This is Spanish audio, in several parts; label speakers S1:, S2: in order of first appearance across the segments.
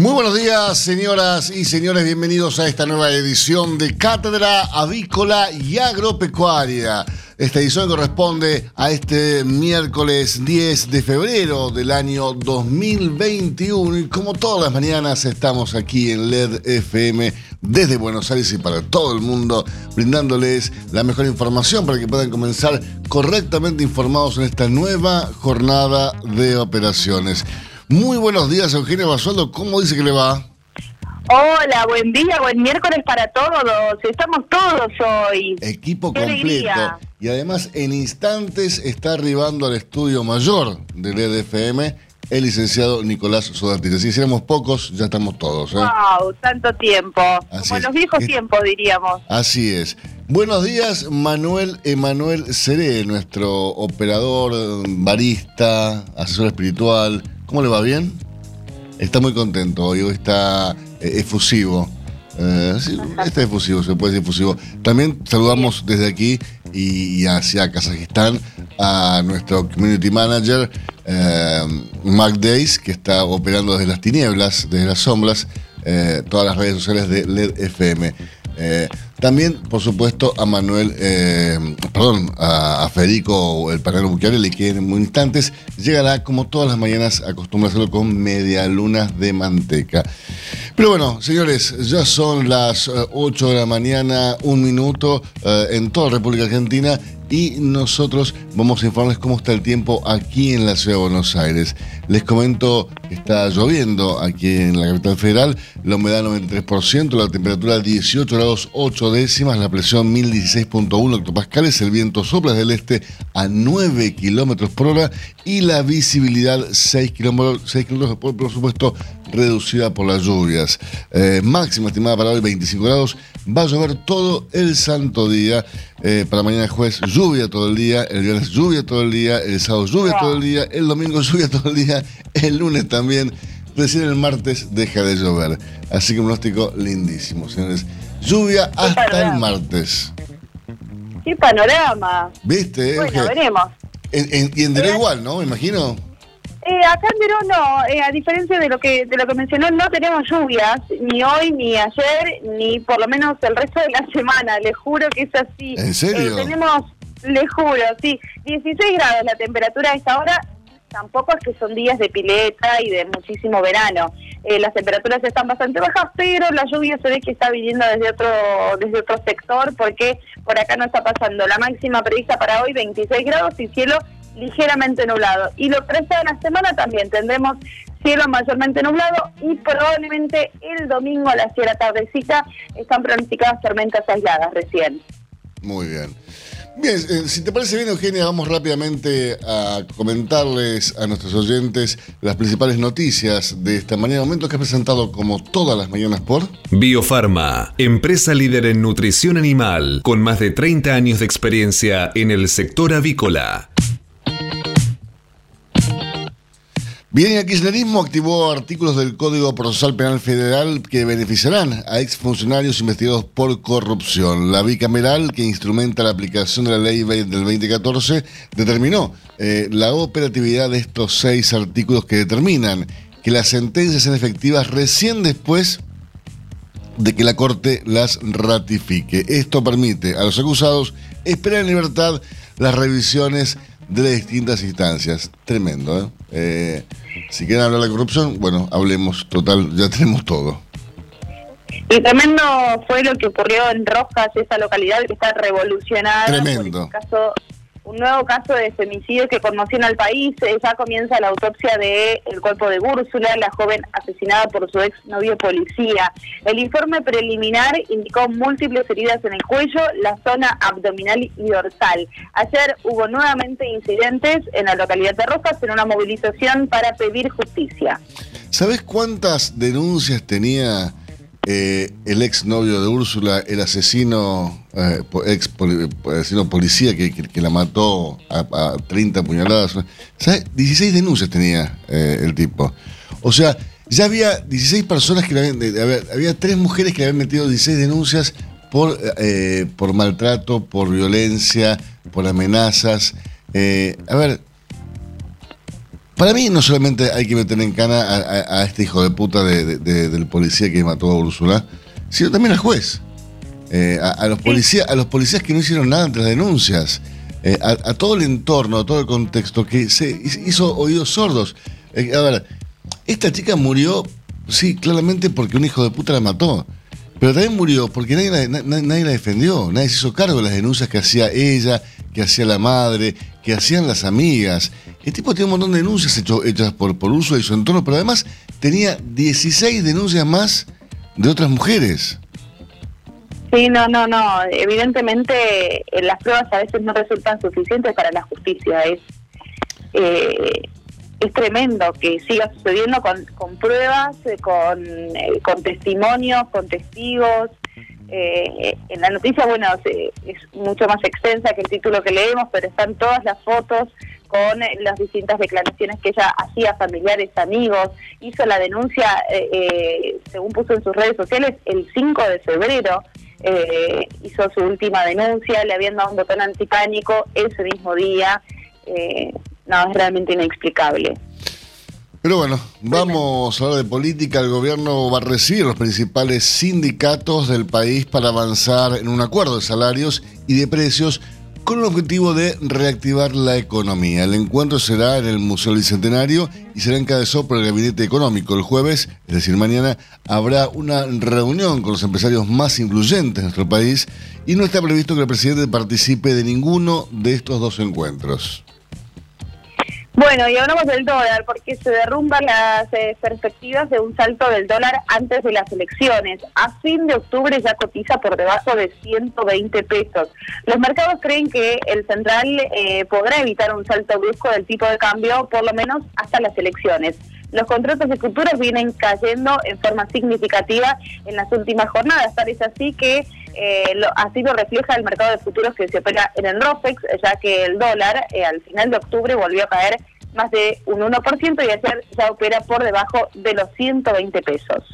S1: Muy buenos días, señoras y señores. Bienvenidos a esta nueva edición de Cátedra Avícola y Agropecuaria. Esta edición corresponde a este miércoles 10 de febrero del año 2021 y como todas las mañanas estamos aquí en LED FM desde Buenos Aires y para todo el mundo brindándoles la mejor información para que puedan comenzar correctamente informados en esta nueva jornada de operaciones. Muy buenos días, Eugenio Basualdo. ¿Cómo dice que le va?
S2: Hola, buen día, buen miércoles para todos. Estamos todos hoy.
S1: Equipo completo. Y además, en instantes está arribando al estudio mayor del EDFM el licenciado Nicolás Sodati. Si hiciéramos pocos, ya estamos todos. ¿eh?
S2: ¡Wow! Tanto tiempo. Como en los viejos tiempos, diríamos.
S1: Así es. Buenos días, Manuel Emanuel Seré, nuestro operador, barista, asesor espiritual. ¿Cómo le va? ¿Bien? Está muy contento hoy, está eh, efusivo. Eh, sí, está efusivo, se puede decir efusivo. También saludamos desde aquí y, hacia Kazajistán a nuestro community manager, eh, Mark Days, que está operando desde las tinieblas, desde las sombras, eh, todas las redes sociales de LED FM. También, por supuesto, a Manuel, eh, perdón, a, Federico, el panero Bucchiarelli, que en instantes llegará, como todas las mañanas, acostumbra hacerlo con media lunas de manteca. Pero bueno, señores, ya son las 8 eh, de la mañana, un minuto, eh, en toda la República Argentina y nosotros vamos a informarles cómo está el tiempo aquí en la ciudad de Buenos Aires. Les comento que está lloviendo aquí en la capital federal, la humedad 93%, la temperatura 18 grados 8 décimas, la presión 1016.1 hectopascales, el viento sopla del este a 9 kilómetros por hora y la visibilidad 6 kilómetros, 6 kilómetros por, supuesto, reducida por las lluvias. Eh, máxima estimada para hoy 25 grados, va a llover todo el santo día. Eh, para mañana jueves lluvia todo el día, el viernes lluvia todo el día, el sábado lluvia todo el día, el domingo lluvia todo el día, el lunes también. Recién el martes deja de llover. Así que un pronóstico lindísimo, señores. Lluvia hasta el martes.
S2: ¡Qué panorama!
S1: ¿Viste?
S2: Bueno, veremos.
S1: y en igual, ¿no? Me imagino.
S2: Eh, acá en Verón no, eh, a diferencia de lo que de lo que mencionó, no tenemos lluvias, ni hoy, ni ayer, ni por lo menos el resto de la semana, le juro que es así.
S1: ¿En serio?
S2: Eh, tenemos, le juro, sí, 16 grados la temperatura a esta hora, tampoco es que son días de pileta y de muchísimo verano. Eh, las temperaturas están bastante bajas, pero la lluvia se ve que está viniendo desde otro desde otro sector porque por acá no está pasando. La máxima prevista para hoy 26 grados y cielo ligeramente nublado. Y lo que de la semana también tendremos cielo mayormente nublado y probablemente el domingo a las 7 tardecita están pronosticadas tormentas aisladas recién.
S1: Muy bien. Bien, eh, si te parece bien, Eugenia, vamos rápidamente a comentarles a nuestros oyentes las principales noticias de esta mañana. Momento que ha presentado como todas las mañanas por
S3: Biofarma, empresa líder en nutrición animal, con más de 30 años de experiencia en el sector avícola.
S1: Bien, el kirchnerismo activó artículos del Código Procesal Penal Federal que beneficiarán a exfuncionarios investigados por corrupción. La bicameral, que instrumenta la aplicación de la ley del 2014, determinó eh, la operatividad de estos seis artículos que determinan que las sentencias sean efectivas recién después de que la Corte las ratifique. Esto permite a los acusados esperar en libertad las revisiones de las distintas instancias. Tremendo, ¿eh? eh si quieren hablar de corrupción, bueno, hablemos, total, ya tenemos todo.
S2: Y tremendo fue lo que ocurrió en Rojas, esa localidad que está revolucionada.
S1: Tremendo.
S2: caso un nuevo caso de femicidio que conmociona al país. Eh, ya comienza la autopsia del el cuerpo de Úrsula, la joven asesinada por su ex novio policía. El informe preliminar indicó múltiples heridas en el cuello, la zona abdominal y dorsal. Ayer hubo nuevamente incidentes en la localidad de Rojas en una movilización para pedir justicia.
S1: ¿Sabes cuántas denuncias tenía eh, el ex novio de Úrsula, el asesino, eh, ex asesino policía que, la mató a, 30 puñaladas. ¿Sabes? 16 denuncias tenía eh, el tipo. O sea, ya había 16 personas que le habían. había tres mujeres que le habían metido 16 denuncias por, por maltrato, por violencia, por amenazas. a ver, para mí no solamente hay que meter en cana a, este hijo de puta del policía que mató a Úrsula, sino también al juez. Eh, a, los policías, a los policías que no hicieron nada ante las denuncias, eh, a, todo el entorno, a todo el contexto que se hizo oídos sordos. Eh, a ver, esta chica murió, sí, claramente porque un hijo de puta la mató. Pero también murió porque nadie, nadie, la defendió, nadie se hizo cargo de las denuncias que hacía ella, que hacía la madre, que hacían las amigas. El tipo tiene un montón de denuncias hechas por, por uso de su entorno, pero además tenía 16 denuncias más de otras mujeres.
S2: Sí, no, no, no. Evidentemente eh, las pruebas a veces no resultan suficientes para la justicia. Es, eh, es tremendo que siga sucediendo con, con pruebas, eh, con, eh, con testimonios, con testigos. Eh, en la noticia, bueno, es mucho más extensa que el título que leemos, pero están todas las fotos con las distintas declaraciones que ella hacía familiares, amigos. Hizo la denuncia, según puso en sus redes sociales, el 5 de febrero. hizo su última denuncia, le habían dado un botón antipánico ese mismo día. Eh, no, es realmente inexplicable.
S1: Pero bueno, vamos a hablar de política. El gobierno va a recibir los principales sindicatos del país para avanzar en un acuerdo de salarios y de precios con el objetivo de reactivar la economía. El encuentro será en el Museo Bicentenario y será encabezado por el Gabinete Económico. El jueves, es decir, mañana, habrá una reunión con los empresarios más influyentes de nuestro país y no está previsto que el presidente participe de ninguno de estos dos encuentros.
S2: Bueno, y hablamos del dólar porque se derrumban las eh, perspectivas de un salto del dólar antes de las elecciones. A fin de octubre ya cotiza por debajo de 120 pesos. Los mercados creen que el central eh, podrá evitar un salto brusco del tipo de cambio por lo menos hasta las elecciones. Los contratos de futuros vienen cayendo en forma significativa en las últimas jornadas. Parece así que eh, lo, así lo refleja el mercado de futuros que se opera en el ROFEX, ya que el dólar eh, al final de octubre volvió a caer más de un 1% y ayer ya opera por debajo de los 120 pesos.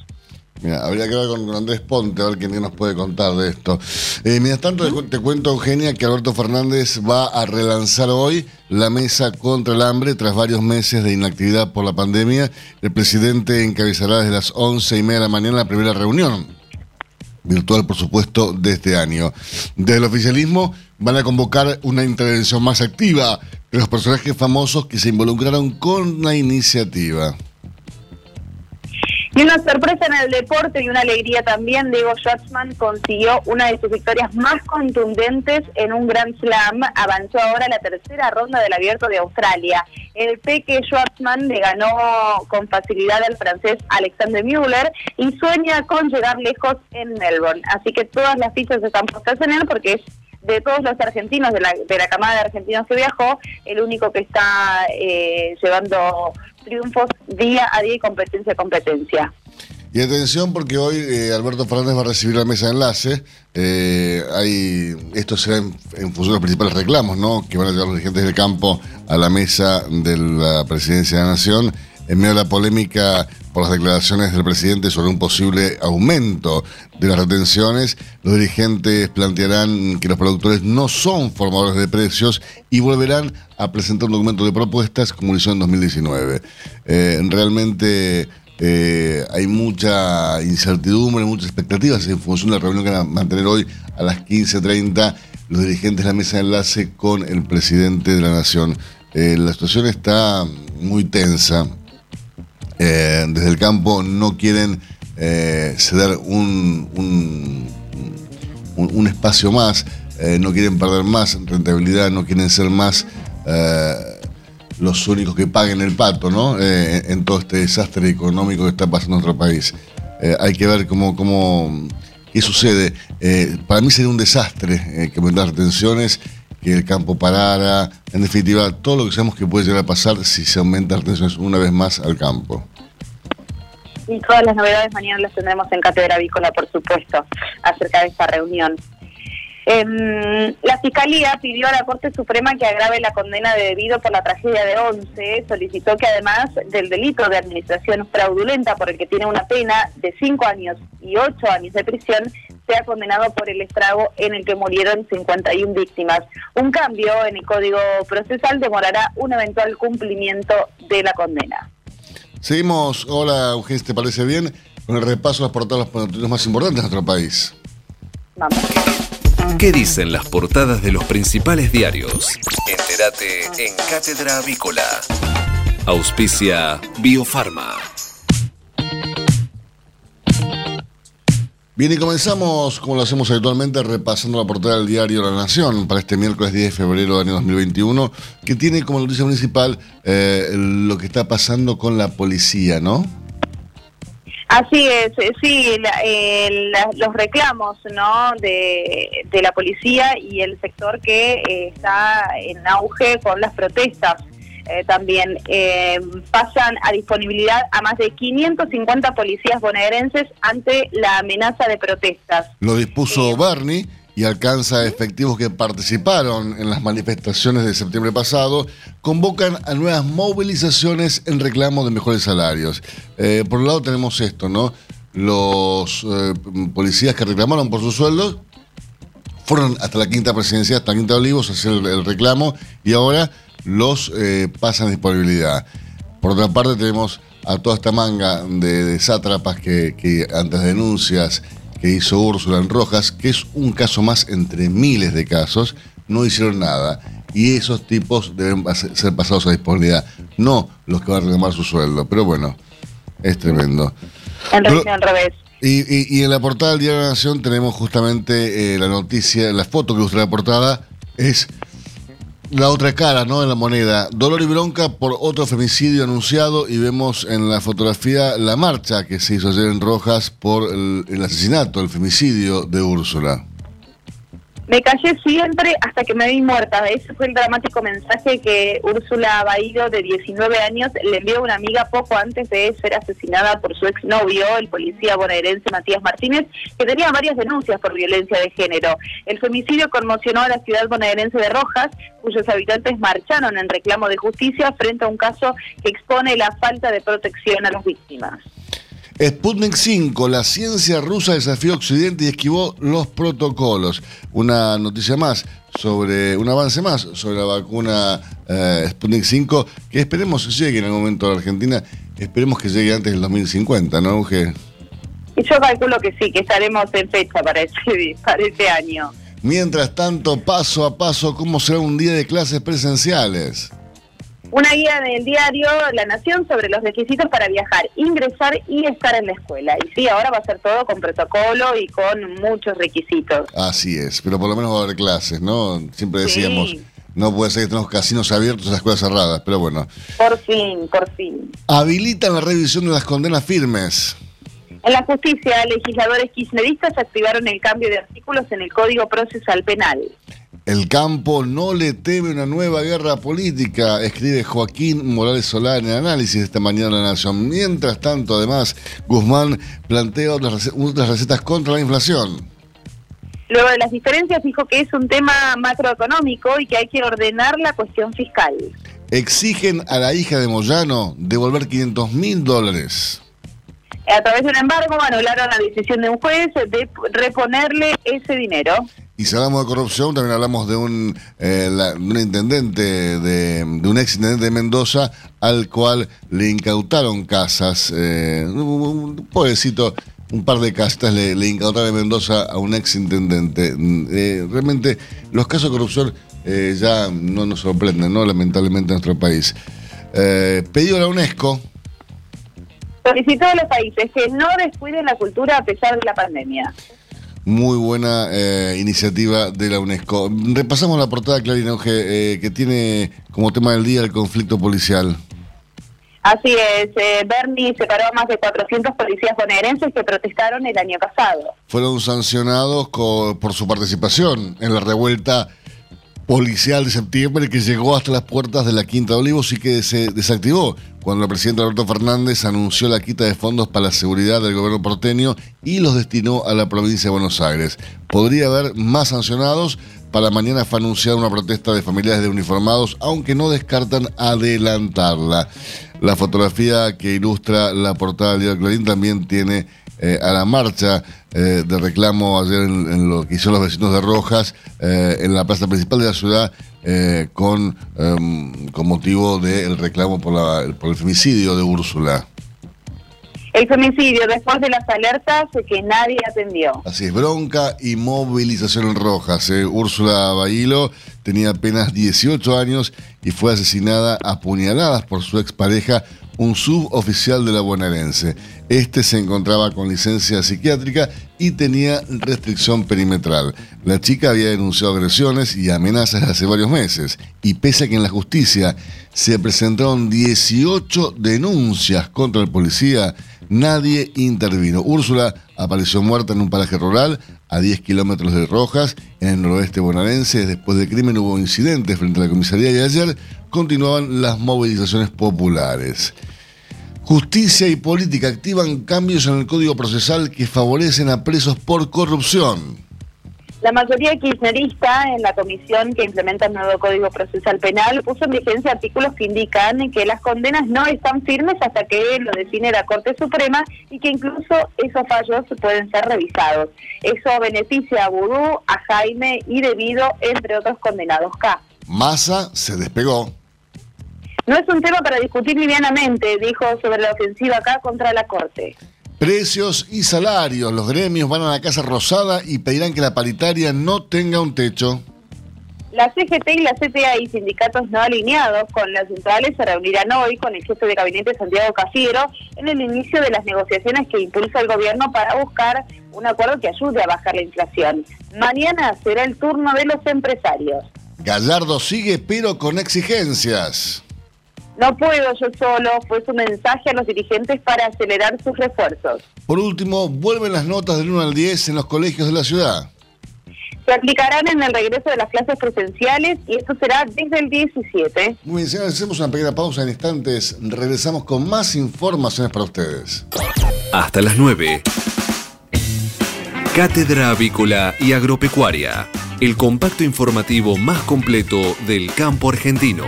S1: Mira, habría que hablar con Andrés Ponte a ver quién nos puede contar de esto. Eh, mientras tanto, te cuento, Eugenia, que Alberto Fernández va a relanzar hoy la mesa contra el hambre tras varios meses de inactividad por la pandemia. El presidente encabezará desde las once y media de la mañana la primera reunión virtual, por supuesto, de este año. Desde el oficialismo van a convocar una intervención más activa de los personajes famosos que se involucraron con la iniciativa.
S2: Y una sorpresa en el deporte y una alegría también, Diego Schwartzman consiguió una de sus victorias más contundentes en un Grand Slam. Avanzó ahora a la tercera ronda del Abierto de Australia. El Peque Schwartzman le ganó con facilidad al francés Alexander Müller y sueña con llegar lejos en Melbourne. Así que todas las fichas están puestas en él porque es de todos los argentinos, de la, de la camada de argentinos que viajó, el único que está eh, llevando triunfos día a día y competencia a competencia.
S1: Y atención porque hoy eh, Alberto Fernández va a recibir la mesa de enlace. Eh, hay, esto será en, función de los principales reclamos, ¿no? Que van a llevar los dirigentes del campo a la mesa de la presidencia de la Nación. En medio de la polémica por las declaraciones del presidente sobre un posible aumento de las retenciones, los dirigentes plantearán que los productores no son formadores de precios y volverán a presentar un documento de propuestas como lo hizo en 2019. Eh, realmente eh, hay mucha incertidumbre, muchas expectativas en función de la reunión que van a mantener hoy a las 15.30 los dirigentes de la mesa de enlace con el presidente de la Nación. Eh, la situación está muy tensa. Eh, desde el campo no quieren ceder un, un, espacio más eh, no quieren perder más rentabilidad, no quieren ser más eh, los únicos que paguen el pato, ¿no? Eh, en todo este desastre económico que está pasando en nuestro país. hay que ver cómo, cómo qué sucede. para mí sería un desastre que aumentar retenciones, que el campo parara, en definitiva, todo lo que sabemos que puede llegar a pasar si se aumenta retenciones una vez más al campo.
S2: Y todas las novedades mañana las tendremos en Cátedra Avícola, por supuesto, acerca de esta reunión. Eh, la Fiscalía pidió a la Corte Suprema que agrave la condena de debido por la tragedia de Once. Solicitó que además del delito de administración fraudulenta por el que tiene una pena de cinco años y ocho años de prisión, sea condenado por el estrago en el que murieron 51 víctimas. Un cambio en el Código Procesal demorará un eventual cumplimiento de la condena.
S1: Seguimos, hola Eugenio, ¿te parece bien? Con el repaso de las portadas más importantes de nuestro país.
S3: Vamos. ¿Qué dicen las portadas de los principales diarios? Entérate en Cátedra Avícola. Auspicia Biofarma.
S1: Bien, y comenzamos, como lo hacemos habitualmente, repasando la portada del diario La Nación para este miércoles 10 de febrero del año 2021, que tiene como noticia principal eh, lo que está pasando con la policía, ¿no?
S2: Así es, eh, sí, los reclamos ¿no? De, la policía y el sector que eh, está en auge con las protestas. Eh, también pasan a disponibilidad a más de 550 policías bonaerenses ante la amenaza de protestas.
S1: Lo dispuso Barney y alcanza efectivos que participaron en las manifestaciones de septiembre pasado, convocan a nuevas movilizaciones en reclamo de mejores salarios. Eh, por un lado tenemos esto, ¿no? Los eh, policías que reclamaron por sus sueldos fueron hasta la quinta presidencia, hasta la quinta Olivos, a hacer el, reclamo y ahora los eh, pasan disponibilidad. Por otra parte tenemos a toda esta manga de, sátrapas que, que ante denuncias que hizo Úrsula en Rojas, que es un caso más entre miles de casos, no hicieron nada. Y esos tipos deben ser pasados a disponibilidad, no los que van a reclamar su sueldo. Pero bueno, es tremendo.
S2: al revés.
S1: Y, en la portada del Diario de la Nación tenemos justamente eh, la noticia, la foto que ilustra la portada, es la otra cara, ¿no? En la moneda. Dolor y bronca por otro femicidio anunciado y vemos en la fotografía la marcha que se hizo ayer en Rojas por el, el asesinato, el femicidio de Úrsula.
S2: Me callé siempre hasta que me vi muerta. Ese fue el dramático mensaje que Úrsula Baído, de 19 años, le envió a una amiga poco antes de ser asesinada por su exnovio, el policía bonaerense Matías Martínez, que tenía varias denuncias por violencia de género. El femicidio conmocionó a la ciudad bonaerense de Rojas, cuyos habitantes marcharon en reclamo de justicia frente a un caso que expone la falta de protección a las víctimas.
S1: Sputnik 5, la ciencia rusa desafió a Occidente y esquivó los protocolos. Una noticia más sobre, un avance más sobre la vacuna eh, Sputnik 5, que esperemos que llegue en algún momento a la Argentina, esperemos que llegue antes del 2050, ¿no, Euge?
S2: Yo calculo que sí, que estaremos en fecha para ese, para ese año.
S1: Mientras tanto, paso a paso, ¿cómo será un día de clases presenciales?
S2: Una guía del diario La Nación sobre los requisitos para viajar, ingresar y estar en la escuela. Y sí, ahora va a ser todo con protocolo y con muchos requisitos.
S1: Así es, pero por lo menos va a haber clases, ¿no? Siempre decíamos, no puede ser que tenemos casinos abiertos y las escuelas cerradas, pero bueno.
S2: Por fin, por fin.
S1: Habilitan la revisión de las condenas firmes.
S2: En la justicia, legisladores kirchneristas activaron el cambio de artículos en el Código Procesal Penal.
S1: El campo no le teme una nueva guerra política, escribe Joaquín Morales Solá en el análisis de esta mañana de la Nación. Mientras tanto, además, Guzmán plantea otras, recetas contra la inflación.
S2: Luego de las diferencias, dijo que es un tema macroeconómico y que hay que ordenar la cuestión fiscal.
S1: Exigen a la hija de Moyano devolver 500 mil dólares.
S2: A través de un embargo anularon la decisión de un juez de reponerle ese dinero.
S1: Y si hablamos de corrupción, también hablamos de un, eh, un intendente, de, un ex intendente de Mendoza, al cual le incautaron casas. Eh, un, pobrecito, un par de casas le, incautaron de Mendoza a un ex intendente. Eh, realmente, los casos de corrupción ya no nos sorprenden, ¿no? Lamentablemente, en nuestro país. pedido a la UNESCO.
S2: Solicitó a los países que no descuiden la cultura a pesar de la pandemia.
S1: Muy buena eh, iniciativa de la UNESCO. Repasamos la portada, Clarina Auge, eh, que tiene como tema del día el conflicto policial.
S2: Así es, eh, Bernie separó a más de 400 policías bonaerenses que protestaron el año pasado.
S1: Fueron sancionados por su participación en la revuelta policial de septiembre que llegó hasta las puertas de la Quinta de Olivos y que se desactivó cuando el presidente Alberto Fernández anunció la quita de fondos para la seguridad del gobierno porteño y los destinó a la provincia de Buenos Aires. Podría haber más sancionados. Para mañana fue anunciada una protesta de familiares de uniformados, aunque no descartan adelantarla. La fotografía que ilustra la portada del diario Clarín también tiene eh, a la marcha eh, de reclamo ayer en, lo que hicieron los vecinos de Rojas eh, en la plaza principal de la ciudad con, em, con motivo del reclamo por, la, por el femicidio de Úrsula.
S2: El femicidio después de las alertas que nadie atendió.
S1: Así es, bronca y movilización en Rojas. Úrsula Bailo tenía apenas 18 años y fue asesinada a puñaladas por su expareja un suboficial de la bonaerense. Este se encontraba con licencia psiquiátrica y tenía restricción perimetral. La chica había denunciado agresiones y amenazas hace varios meses, y pese a que en la justicia se presentaron 18 denuncias contra el policía, nadie intervino. Úrsula apareció muerta en un paraje rural a 10 kilómetros de Rojas, en el noroeste bonaerense. Después del crimen hubo incidentes frente a la comisaría y ayer continuaban las movilizaciones populares. Justicia y política activan cambios en el Código Procesal que favorecen a presos por corrupción.
S2: La mayoría kirchnerista en la comisión que implementa el nuevo Código Procesal Penal puso en vigencia artículos que indican que las condenas no están firmes hasta que lo define la Corte Suprema y que incluso esos fallos pueden ser revisados. Eso beneficia a Vudú, a Jaime y Debido, entre otros condenados K.
S1: Massa se despegó.
S2: No es un tema para discutir livianamente, dijo sobre la ofensiva acá contra la Corte.
S1: Precios y salarios. Los gremios van a la Casa Rosada y pedirán que la paritaria no tenga un techo.
S2: La CGT y la CTA y sindicatos no alineados con las centrales se reunirán hoy con el jefe de gabinete Santiago Cafiero en el inicio de las negociaciones que impulsa el gobierno para buscar un acuerdo que ayude a bajar la inflación. Mañana será el turno de los empresarios.
S1: Gallardo sigue pero con exigencias.
S2: No puedo yo solo, fue su mensaje a los dirigentes para acelerar sus refuerzos.
S1: Por último, vuelven las notas del 1 al 10 en los colegios de la ciudad.
S2: Se aplicarán en el regreso de las clases presenciales y esto será desde el 17.
S1: Muy bien, señores, hacemos una pequeña pausa en instantes. Regresamos con más informaciones para ustedes.
S3: Hasta las 9. Cátedra Avícola y Agropecuaria, el compacto informativo más completo del campo argentino.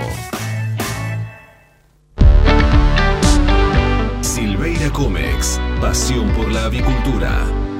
S3: Comex, pasión por la avicultura.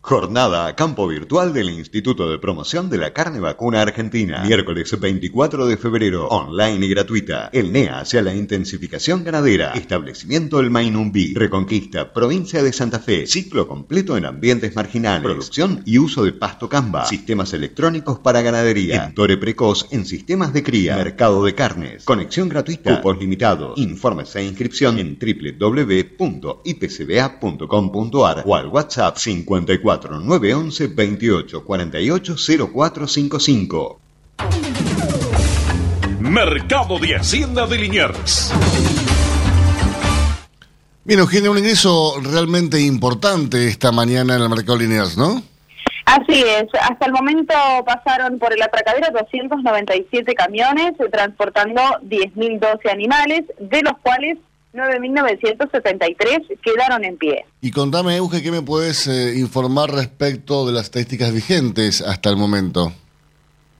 S4: Jornada a campo virtual del Instituto de Promoción de la Carne Vacuna Argentina. Miércoles 24 de febrero, online y gratuita. El NEA hacia la intensificación ganadera. Establecimiento El Mainumbi. Reconquista, provincia de Santa Fe. Ciclo completo en ambientes marginales. Producción y uso de pasto camba. Sistemas electrónicos para ganadería. Tore precoz en sistemas de cría. Mercado de carnes. Conexión gratuita. Cupos limitados. Informes e inscripción en www.ipcba.com.ar o al WhatsApp 54 911 28 48 0455.
S5: Mercado de Hacienda de Liniers.
S1: Bien, Eugenia, un ingreso realmente importante esta mañana en el mercado de Liniers, ¿no?
S2: Así es, hasta el momento pasaron por el atracadero 297 camiones eh, transportando 10.012 animales, de los cuales 9.973 quedaron en pie.
S1: Y contame, Euge, ¿qué me puedes eh, informar respecto de las estadísticas vigentes hasta el momento?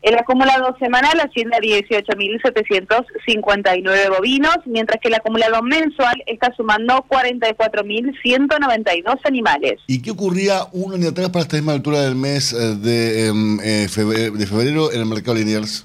S2: El acumulado semanal asciende a 18.759 bovinos, mientras que el acumulado mensual está sumando 44.192 animales.
S1: ¿Y qué ocurría un año atrás para esta misma altura del mes eh, de, em, eh, febrero, de febrero en el mercado Liniers?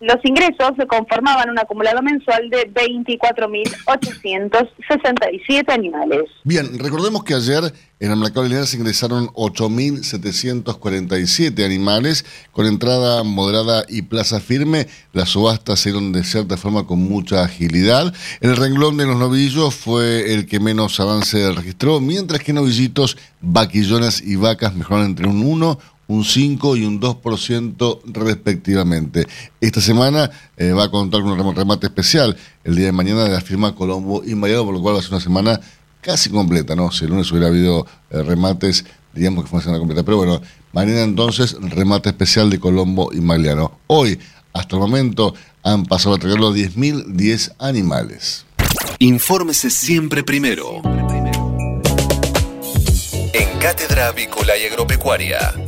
S2: Los ingresos se conformaban un acumulado mensual de 24.867 animales.
S1: Bien, recordemos que ayer en el mercado se ingresaron 8.747 animales con entrada moderada y plaza firme. Las subastas se dieron de cierta forma con mucha agilidad. El renglón de los novillos fue el que menos avance registró, mientras que novillitos, vaquillonas y vacas mejoraron entre un 1, un 5 y un 2% respectivamente. Esta semana eh, va a contar con un remate especial el día de mañana de la firma Colombo y Inmediato, por lo cual va a ser una semana casi completa, ¿no? Si el lunes hubiera habido eh, remates, diríamos que fue una semana completa. Pero bueno, mañana entonces remate especial de Colombo y Magliano. Hoy, hasta el momento, han pasado a traer los 10.010 animales.
S3: Infórmese siempre primero. En Cátedra Avícola y Agropecuaria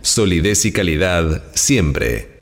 S3: Solidez y calidad siempre.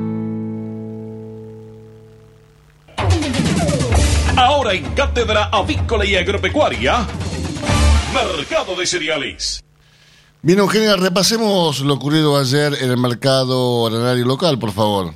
S5: Ahora en Cátedra Avícola y Agropecuaria, Mercado de Cereales.
S1: Bien, Eugenia, repasemos lo ocurrido ayer en el mercado agrario local, por favor.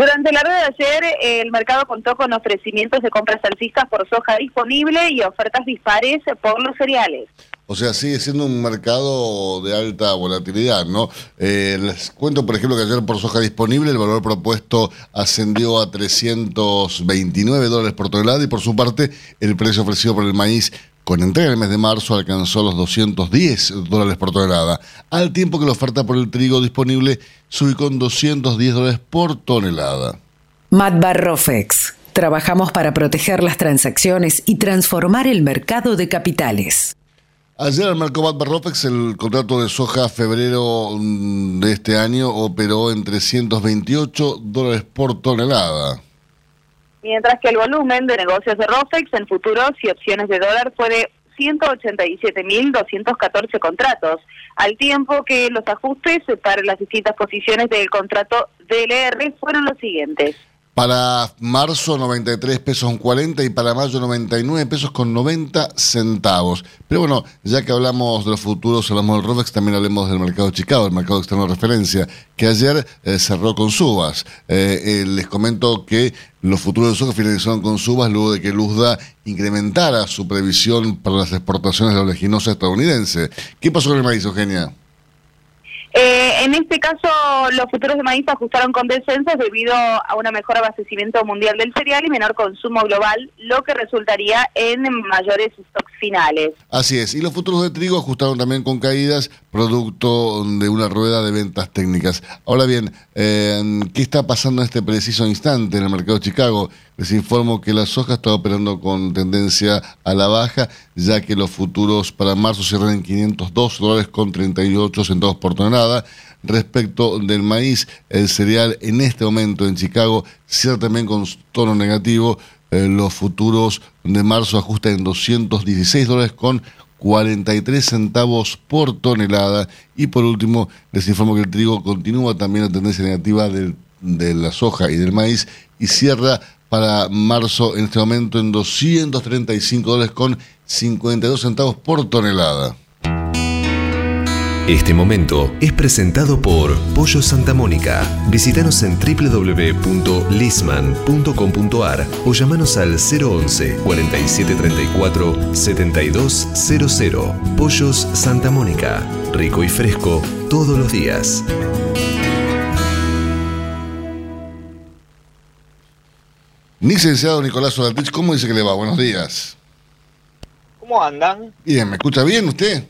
S2: Durante la rueda de ayer, el mercado contó con ofrecimientos de compras alcistas por soja disponible y ofertas dispares por los cereales.
S1: O sea, sigue siendo un mercado de alta volatilidad, ¿no? Eh, les cuento, por ejemplo, que ayer por soja disponible el valor propuesto ascendió a 329 dólares por tonelada y por su parte el precio ofrecido por el maíz con entrega en el mes de marzo alcanzó los 210 dólares por tonelada, al tiempo que la oferta por el trigo disponible subió con 210 dólares por tonelada.
S6: Matbar Rofex. Trabajamos para proteger las transacciones y transformar el mercado de capitales.
S1: Ayer el Marco Barrofex, el contrato de soja febrero mm, de este año operó en 328 dólares por tonelada.
S2: Mientras que el volumen de negocios de ROFEX en futuros y opciones de dólar fue de 187.214 contratos, al tiempo que los ajustes para las distintas posiciones del contrato DLR fueron los siguientes.
S1: Para marzo 93 pesos con 40 y para mayo 99 pesos con 90 centavos. Pero bueno, ya que hablamos de los futuros, hablamos del ROFEX, también hablemos del mercado de Chicago, el mercado externo de referencia, que ayer eh, cerró con subas. Eh, eh, les comento que los futuros de soja finalizaron con subas luego de que Luzda incrementara su previsión para las exportaciones de la oleaginosa estadounidense. ¿Qué pasó con el maíz, Eugenia?
S2: Eh, en este caso, los futuros de maíz ajustaron con descensos debido a un mejor abastecimiento mundial del cereal y menor consumo global, lo que resultaría en mayores stocks finales.
S1: Así es, y los futuros de trigo ajustaron también con caídas, producto de una rueda de ventas técnicas. Ahora bien, eh, ¿qué está pasando en este preciso instante en el mercado de Chicago? Les informo que la soja está operando con tendencia a la baja, ya que los futuros para marzo cierran en 502 dólares con 38 centavos por tonelada. Respecto del maíz, el cereal en este momento en Chicago cierra también con tono negativo. Eh, los futuros de marzo ajustan en 216 dólares con 43 centavos por tonelada. Y por último, les informo que el trigo continúa también la tendencia negativa de la soja y del maíz y cierra para marzo en este momento en 235 dólares con 52 centavos por tonelada.
S3: Este momento es presentado por Pollo Santa Mónica. Visítanos en www.lisman.com.ar o llamanos al 011 4734 7200. Pollos Santa Mónica. Rico y fresco todos los días.
S1: Licenciado Nicolás Solatich, ¿cómo dice que le va? Buenos días.
S7: ¿Cómo andan?
S1: Bien, ¿me escucha bien usted?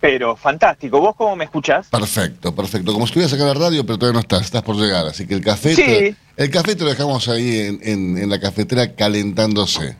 S7: Pero fantástico. ¿Vos cómo me escuchás?
S1: Perfecto, perfecto. Como estuvieras acá en la radio, pero todavía no estás, estás por llegar. Así que el café,
S7: Sí.
S1: te, el café te lo dejamos ahí en, en- en la cafetera calentándose.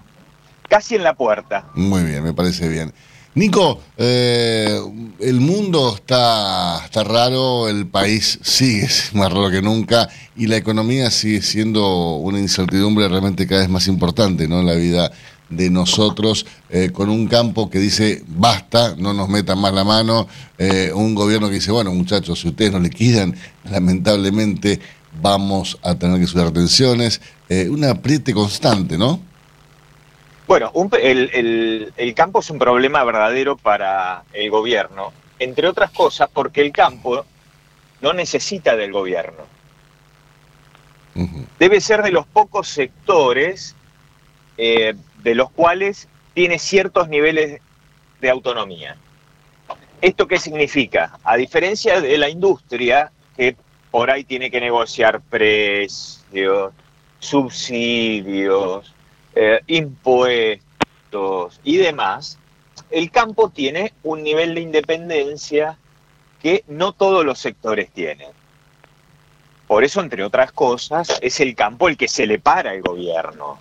S7: Casi en la puerta.
S1: Muy bien, me parece bien. Nico, eh, el mundo está, está raro, el país sigue más raro que nunca y la economía sigue siendo una incertidumbre realmente cada vez más importante ¿no? en la vida de nosotros, eh, con un campo que dice basta, no nos metan más la mano, eh, un gobierno que dice, bueno muchachos, si ustedes no liquidan, lamentablemente vamos a tener que subir tensiones, eh, un apriete constante, ¿no?
S7: Bueno, un pe- el, el- el campo es un problema verdadero para el gobierno, entre otras cosas porque el campo no necesita del gobierno. Debe ser de los pocos sectores eh, de los cuales tiene ciertos niveles de autonomía. ¿Esto qué significa? A diferencia de la industria, que por ahí tiene que negociar precios, subsidios, eh, impuestos y demás, el campo tiene un nivel de independencia que no todos los sectores tienen. Por eso, entre otras cosas, es el campo el que se le para al gobierno.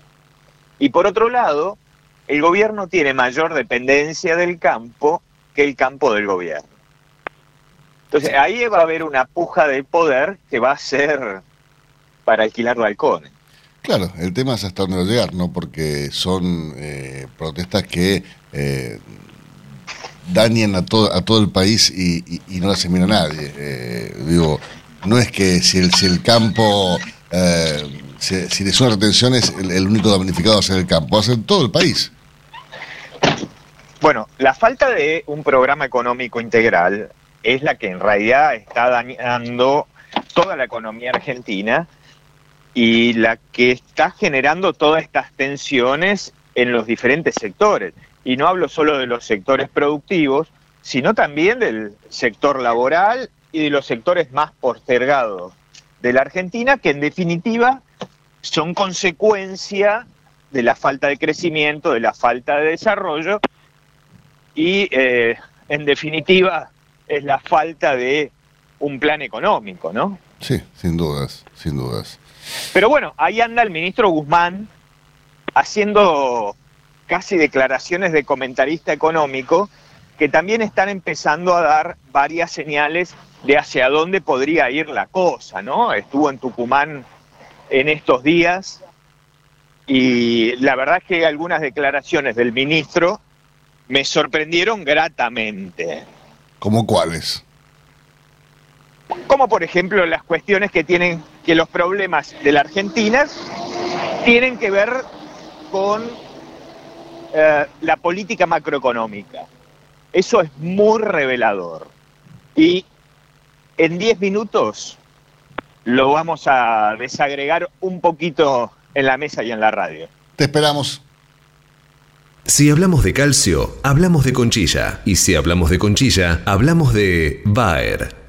S7: Y por otro lado, el gobierno tiene mayor dependencia del campo que el campo del gobierno. Entonces, ahí va a haber una puja de poder que va a ser para alquilar balcones.
S1: Claro, el tema es hasta dónde va a llegar, ¿no? Porque son eh, protestas que eh, dañan a todo, a todo el país y, no las mira nadie. Eh, digo, no es que si el, campo, eh, si, si le suena retenciones, el, el único damnificado va a ser el campo, va a ser todo el país.
S7: Bueno, la falta de un programa económico integral es la que en realidad está dañando toda la economía argentina y la que está generando todas estas tensiones en los diferentes sectores. Y no hablo solo de los sectores productivos, sino también del sector laboral y de los sectores más postergados de la Argentina, que en definitiva son consecuencia de la falta de crecimiento, de la falta de desarrollo y eh, en definitiva es la falta de un plan económico, ¿no?
S1: Sí, sin dudas, sin dudas.
S7: Pero bueno, ahí anda el ministro Guzmán haciendo casi declaraciones de comentarista económico que también están empezando a dar varias señales de hacia dónde podría ir la cosa, ¿no? Estuvo en Tucumán en estos días y la verdad es que algunas declaraciones del ministro me sorprendieron gratamente.
S1: ¿Cómo cuáles?
S7: como por ejemplo las cuestiones que tienen, que los problemas de la Argentina tienen que ver con eh, la política macroeconómica. Eso es muy revelador. Y en 10 minutos lo vamos a desagregar un poquito en la mesa y en la radio.
S1: Te esperamos.
S3: Si hablamos de calcio, hablamos de conchilla. Y si hablamos de conchilla, hablamos de Bayer.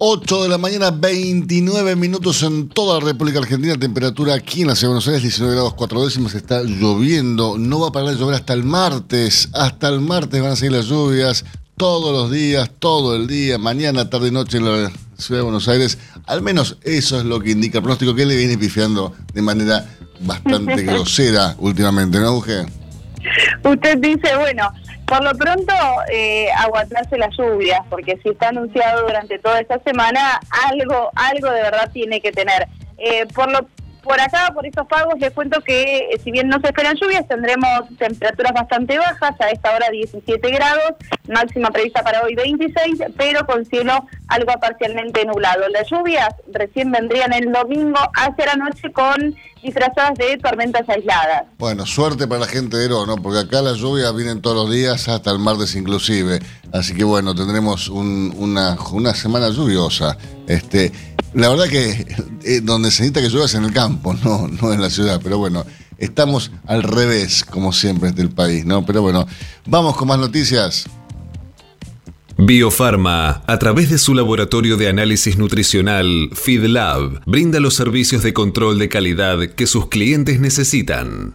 S1: 8 de la mañana, 29 minutos en toda la República Argentina. Temperatura aquí en la ciudad de Buenos Aires, 19 grados 4 décimas. Está lloviendo. No va a parar de llover hasta el martes. Hasta el martes van a seguir las lluvias. Todos los días, todo el día, mañana, tarde y noche en la ciudad de Buenos Aires. Al menos eso es lo que indica el pronóstico que le viene pifiando de manera bastante grosera últimamente, ¿no, Uge?
S2: Usted dice, bueno, por lo pronto, eh, aguantarse las lluvias, porque si está anunciado durante toda esta semana, algo, algo de verdad tiene que tener. Eh, por lo por acá, por estos pagos, les cuento que eh, si bien no se esperan lluvias, tendremos temperaturas bastante bajas, a esta hora 17 grados, máxima prevista para hoy 26, pero con cielo algo parcialmente nublado. Las lluvias recién vendrían el domingo hacia la noche con disfrazadas de tormentas aisladas.
S1: Bueno, suerte para la gente de Ero, ¿no? Porque acá las lluvias vienen todos los días hasta el martes inclusive. Así que bueno, tendremos una, una semana lluviosa. Este, la verdad que eh, donde se necesita que llueva es en el campo, no, no en la ciudad, pero bueno, estamos al revés, como siempre, del país, ¿no? Pero bueno, vamos con más noticias.
S3: Biofarma, a través de su laboratorio de análisis nutricional, FeedLab, brinda los servicios de control de calidad que sus clientes necesitan.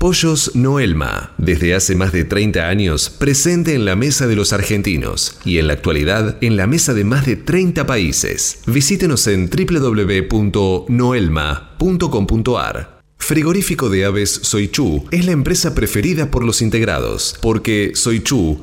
S3: Pollos Noelma, desde hace más de 30 años presente en la mesa de los argentinos y en la actualidad en la mesa de más de 30 países. Visítenos en www.noelma.com.ar. Frigorífico de Aves Soichu es la empresa preferida por los integrados, porque Soichu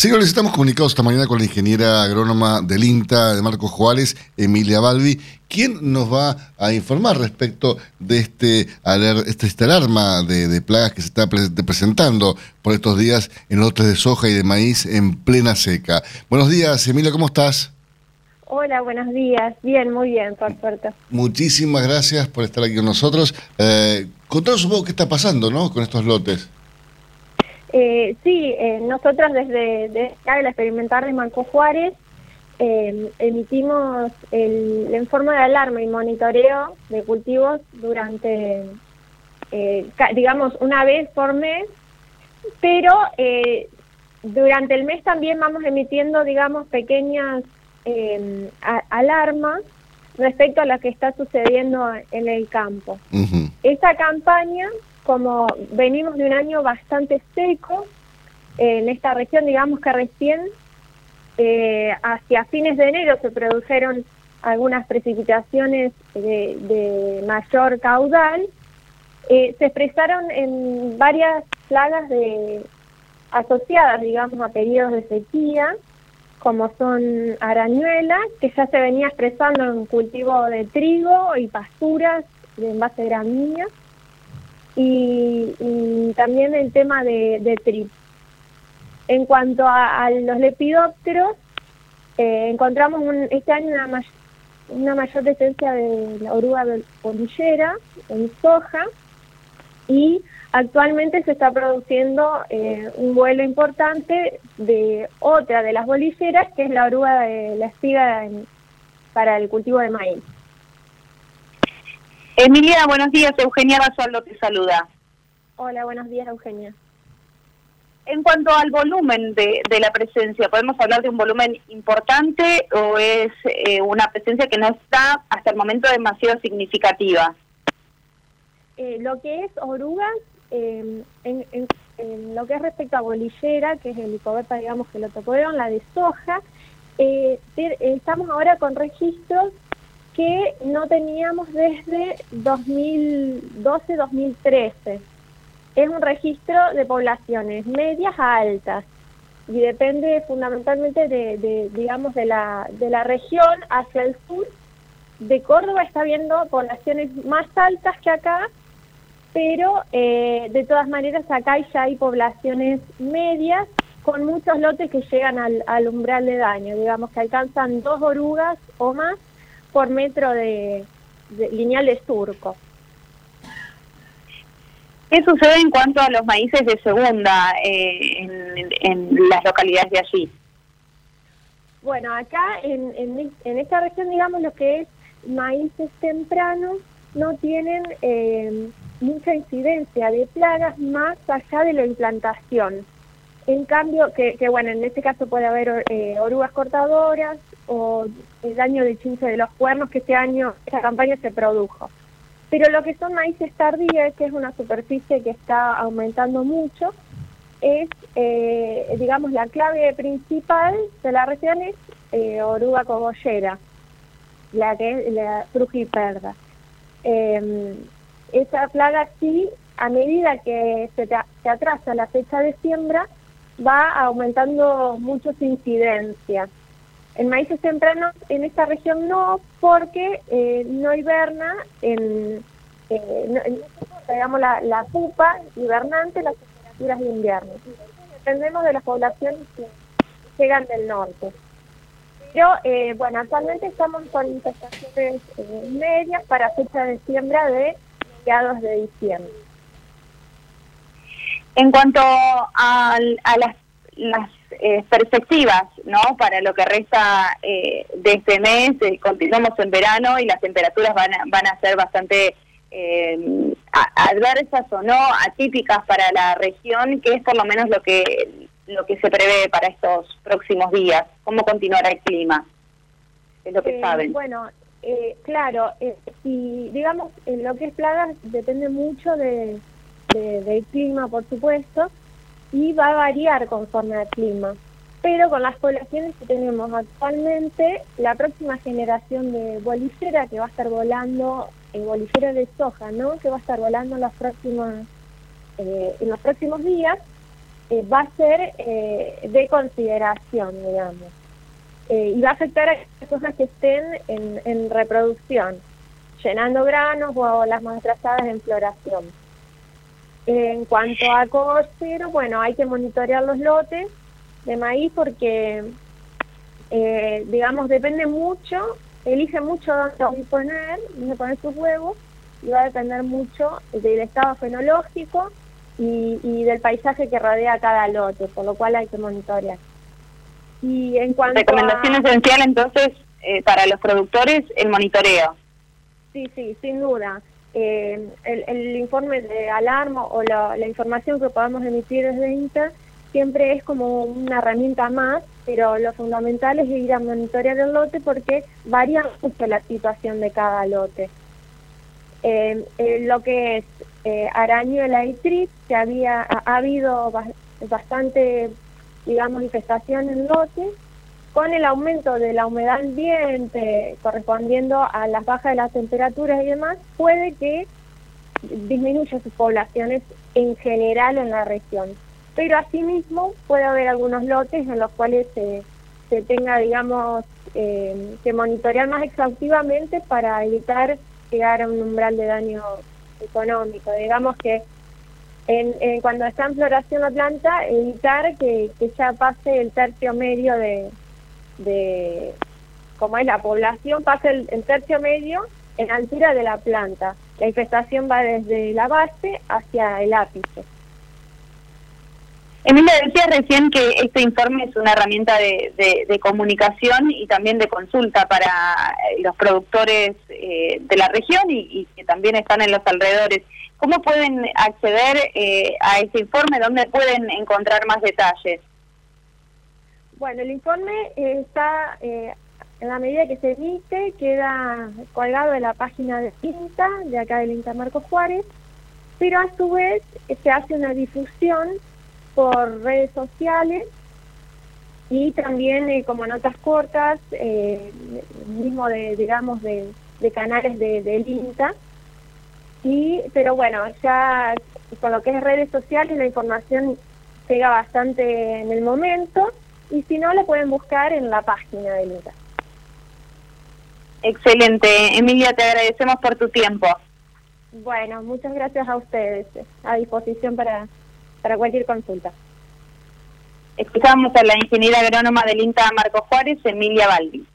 S1: Señores, estamos comunicados esta mañana con la ingeniera agrónoma del INTA de Marcos Juárez, Emilia Balbi, quien nos va a informar respecto de este, aler- este, esta alarma de, de plagas que se está pre- presentando por estos días en lotes de soja y de maíz en plena seca. Buenos días, Emilia, ¿cómo estás?
S8: Hola, buenos días. Bien, muy bien, por suerte.
S1: Muchísimas gracias por estar aquí con nosotros. Eh, contanos un poco qué está pasando ¿no? con estos lotes.
S8: Eh, sí, eh, nosotros desde, desde acá, el experimentar de Marco Juárez, eh, emitimos el, el informe de alarma y monitoreo de cultivos durante, eh, digamos, una vez por mes, pero eh, durante el mes también vamos emitiendo, digamos, pequeñas a- alarmas respecto a lo que está sucediendo en el campo. Esta campaña, como venimos de un año bastante seco, en esta región, digamos que recién eh, hacia fines de enero se produjeron algunas precipitaciones de, mayor caudal, eh, se expresaron en varias plagas asociadas, digamos, a periodos de sequía, como son arañuelas, que ya se venía expresando en cultivo de trigo y pasturas de envase gramíneas, y, también el tema de, de trigo. En cuanto a, los lepidópteros, eh, encontramos un- este año una, may- una mayor presencia de la oruga bolillera en soja y actualmente se está produciendo eh, un vuelo importante de otra de las bolilleras, que es la oruga de la espiga para el cultivo de maíz.
S2: Emilia, buenos días. Eugenia Basualdo te saluda.
S8: Hola, buenos días, Eugenia.
S2: En cuanto al volumen de, de la presencia, ¿podemos hablar de un volumen importante o es eh, una presencia que no está hasta el momento demasiado significativa?
S8: Eh, lo que es orugas, eh, en, en- en lo que es respecto a bolillera, que es el licoberta, digamos, que lo tocaron, la de soja, eh, estamos ahora con registros que no teníamos desde 2012-2013. Es un registro de poblaciones medias a altas y depende fundamentalmente de, de, digamos, de la, de la región hacia el sur. De Córdoba está viendo poblaciones más altas que acá, pero eh, de todas maneras acá ya hay poblaciones medias con muchos lotes que llegan al, al umbral de daño, digamos que alcanzan dos orugas o más por metro de, de lineal de surco.
S2: ¿Qué sucede en cuanto a los maíces de segunda eh, en, en las localidades de allí?
S8: Bueno, acá en, en, en esta región, digamos, lo que es maíces tempranos no tienen eh, mucha incidencia de plagas más allá de la implantación. En cambio, que, que bueno, en este caso puede haber eh, orugas cortadoras o el daño de chinche de los cuernos que este año, esta campaña se produjo. Pero lo que son maíces tardíes, que es una superficie que está aumentando mucho, es, eh, digamos, la clave principal de la región es eh, oruga cogollera, la que es la frugiperda. Eh, esa plaga sí, a medida que se, se atrasa la fecha de siembra, va aumentando mucho su incidencia. En maíces tempranos en esta región no, porque eh, no hiberna en, eh, no, digamos, la, la pupa hibernante las temperaturas de invierno. Dependemos de las poblaciones que llegan del norte. Pero eh, bueno, actualmente estamos con infestaciones eh, medias para fecha de siembra de mediados de diciembre.
S2: En cuanto al- a, las, las, eh, perspectivas, ¿no? Para lo que resta eh, de este mes, eh, continuamos en verano y las temperaturas van a, van a ser bastante eh, adversas o no, atípicas para la región, que es por lo menos lo que lo que se prevé para estos próximos días. ¿Cómo continuará el clima? Es lo que
S8: Eh,
S2: saben.
S8: Bueno, Eh, claro, eh, si digamos, en lo que es plagas depende mucho de, de- del clima, por supuesto, y va a variar conforme al clima. Pero con las poblaciones que tenemos actualmente, la próxima generación de bolifera que va a estar volando, eh, bolifera de soja, ¿no? Que va a estar volando en los próximos, eh, días, eh, va a ser eh, de consideración, digamos. Eh, y va a afectar a las cosas que estén en, en reproducción, llenando granos o las más atrasadas en floración. En cuanto a cocero, bueno, hay que monitorear los lotes de maíz porque, eh, digamos, depende mucho, elige mucho dónde poner, dónde poner sus huevos, y va a depender mucho del estado fenológico y, y del paisaje que rodea cada lote, por lo cual hay que monitorear. Y en cuanto
S2: Recomendación
S8: a...
S2: esencial entonces eh, para los productores, el monitoreo.
S8: Sí, sí, sin duda. Eh, el, el informe de alarma o la, la información que podamos emitir desde INTA siempre es como una herramienta más, pero lo fundamental es ir a monitorear el lote porque varía mucho la situación de cada lote. Eh, eh, lo que es eh, arañuela y tris, que había, ha, ha habido ba- bastante, digamos, infestación en lotes, con el aumento de la humedad ambiente correspondiendo a las bajas de las temperaturas y demás, puede que disminuya sus poblaciones en general en la región. Pero asimismo puede haber algunos lotes en los cuales se, tenga, digamos, eh, que monitorear más exhaustivamente para evitar llegar a un umbral de daño económico. Digamos que en, en cuando está en floración la planta, evitar que, que ya pase el tercio medio de, de como es la población, pase el, tercio medio en altura de la planta. La infestación va desde la base hacia el ápice.
S2: Emilia decía recién que este informe es una herramienta de, de- comunicación y también de consulta para eh, los productores eh, de la región y, y que también están en los alrededores. ¿Cómo pueden acceder eh, a este informe? ¿Dónde pueden encontrar más detalles?
S8: Bueno, el informe eh, está, eh, en la medida que se emite, queda colgado en la página de INTA, de acá del INTA Marcos Juárez, pero a su vez eh, se hace una difusión por redes sociales y también como notas cortas, eh, mismo de, digamos, de, de canales de, del INTA. Y, pero bueno, ya con lo que es redes sociales la información llega bastante en el momento y si no, lo pueden buscar en la página del INTA.
S2: Excelente. Emilia, te agradecemos por tu tiempo.
S8: Bueno, muchas gracias a ustedes. A disposición para, para cualquier consulta.
S2: Escuchamos a la ingeniera agrónoma del INTA Marco Juárez, Emilia Baldi.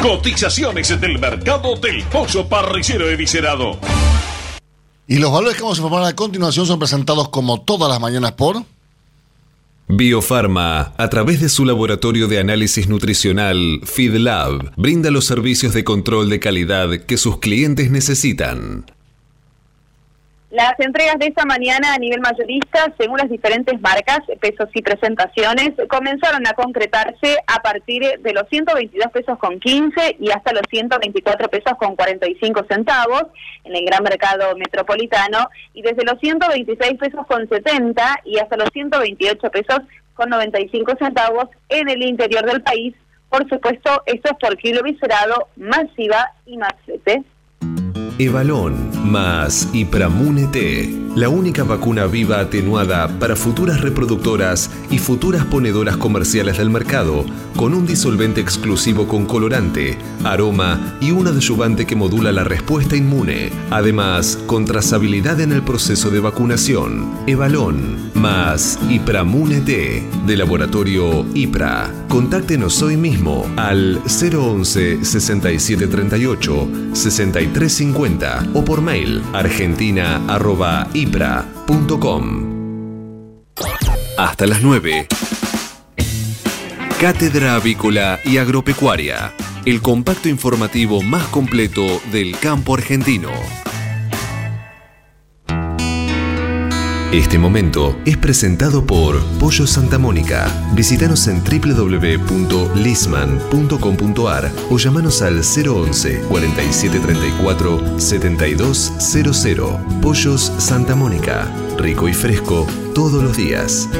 S5: Cotizaciones del mercado del pollo parrillero eviscerado.
S1: Y los valores que vamos a informar a continuación son presentados como todas las mañanas por...
S3: Biofarma, a través de su laboratorio de análisis nutricional, FeedLab, brinda los servicios de control de calidad que sus clientes necesitan.
S2: Las entregas de esta mañana a nivel mayorista, según las diferentes marcas, pesos y presentaciones, comenzaron a concretarse a partir de los 122 pesos con 15 y hasta los 124 pesos con 45 centavos en el gran mercado metropolitano y desde los 126 pesos con 70 y hasta los 128 pesos con 95 centavos en el interior del país. Por supuesto, esto es por kilo viscerado, masiva y más flete.
S3: Evalón más Ipramune T, la única vacuna viva atenuada para futuras reproductoras y futuras ponedoras comerciales del mercado, con un disolvente exclusivo con colorante, aroma y un adyuvante que modula la respuesta inmune. Además, con trazabilidad en el proceso de vacunación. Evalón más Ipramune T, de laboratorio IPRA. Contáctenos hoy mismo al 011 6738 6350 o por mail Hasta las 9. Cátedra Avícola y Agropecuaria, el compacto informativo más completo del campo argentino. Este momento es presentado por Pollo Santa Mónica. Visítanos en www.lisman.com.ar o llamanos al 011 4734 7200. Pollos Santa Mónica. Rico y fresco todos los días.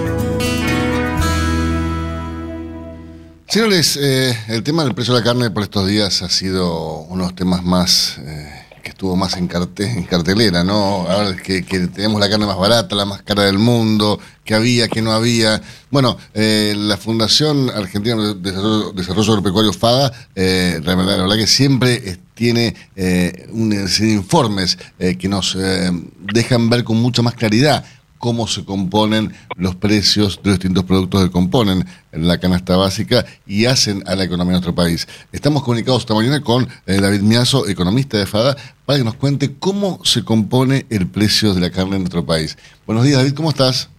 S1: Señores, eh, el tema del precio de la carne por estos días ha sido uno de los temas más eh, estuvo más en, carte- en cartelera, ¿no? Ahora que, que tenemos la carne más barata, la más cara del mundo, que había, que no había. Bueno, eh, la Fundación Argentina de Desarrollo, Desarrollo Agropecuario FADA, eh, la verdad, la verdad que siempre tiene eh, de informes eh, que nos eh, dejan ver con mucha más claridad cómo se componen los precios de los distintos productos que componen la canasta básica y hacen a la economía de nuestro país. Estamos comunicados esta mañana con eh, David Miazo, economista de FADA, para que nos cuente cómo se compone el precio de la carne en nuestro país. Buenos días, David, ¿cómo estás?